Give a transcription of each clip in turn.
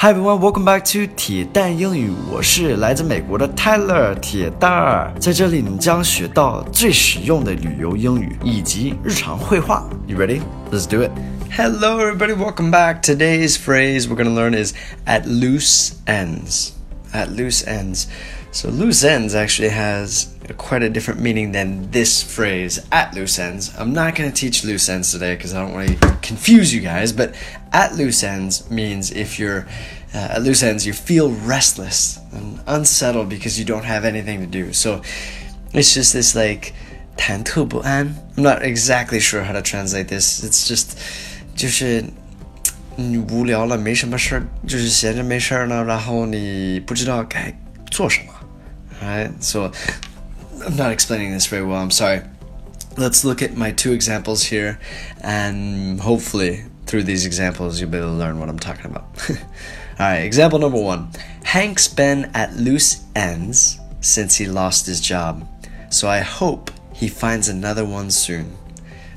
Hi everyone, welcome back to 铁蛋英语。我是来自美国的 Tyler 铁蛋儿，在这里你将学到最实用的旅游英语以及日常会话。You ready? Let's do it. Hello everybody, welcome back. Today's phrase we're going to learn is at loose ends. At loose ends. So loose ends actually has quite a different meaning than this phrase at loose ends. I'm not going to teach loose ends today because I don't want to confuse you guys, but at loose ends means if you're uh, at loose ends, you feel restless and unsettled because you don't have anything to do. So it's just this like 忐忑不安. I'm not exactly sure how to translate this. It's just 就是 你无聊了，没什么事儿，就是闲着没事儿呢，然后你不知道该做什么。Alright, so I'm not explaining this very well. I'm sorry. Let's look at my two examples here, and hopefully, through these examples, you'll be able to learn what I'm talking about. All right, example number one Hank's been at loose ends since he lost his job, so I hope he finds another one soon.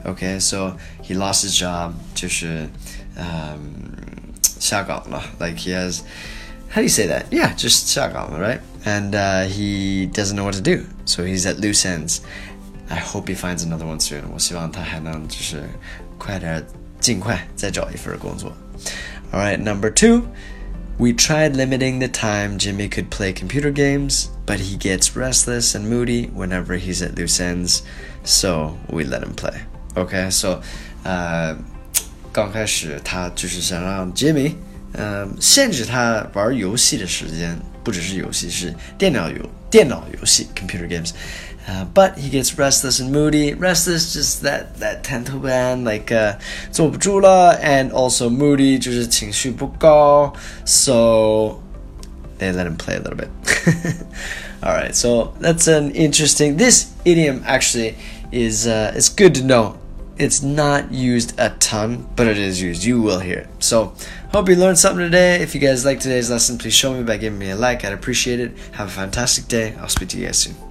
Okay, so he lost his job, 就是um, 下岗了, like he has how do you say that? Yeah, just 下岗了, right? And uh, he doesn't know what to do, so he's at loose ends. I hope he finds another one soon. 我希望他还能就是快点尽快再找一份工作. All right, number two. We tried limiting the time Jimmy could play computer games, but he gets restless and moody whenever he's at loose ends, so we let him play. Okay, so 呃，刚开始他就是想让 Jimmy 呃，限制他玩游戏的时间，不只是游戏，是电脑游电脑游戏 （computer games）。Uh, but he gets restless and moody. Restless, just that that 忐忑不安，like uh, 坐不住了，and also moody，就是情绪不高。So they let him play a little bit. All right, so that's an interesting. This idiom actually is uh, it's good to know it's not used a ton, but it is used. You will hear it. So, hope you learned something today. If you guys like today's lesson, please show me by giving me a like. I'd appreciate it. Have a fantastic day. I'll speak to you guys soon.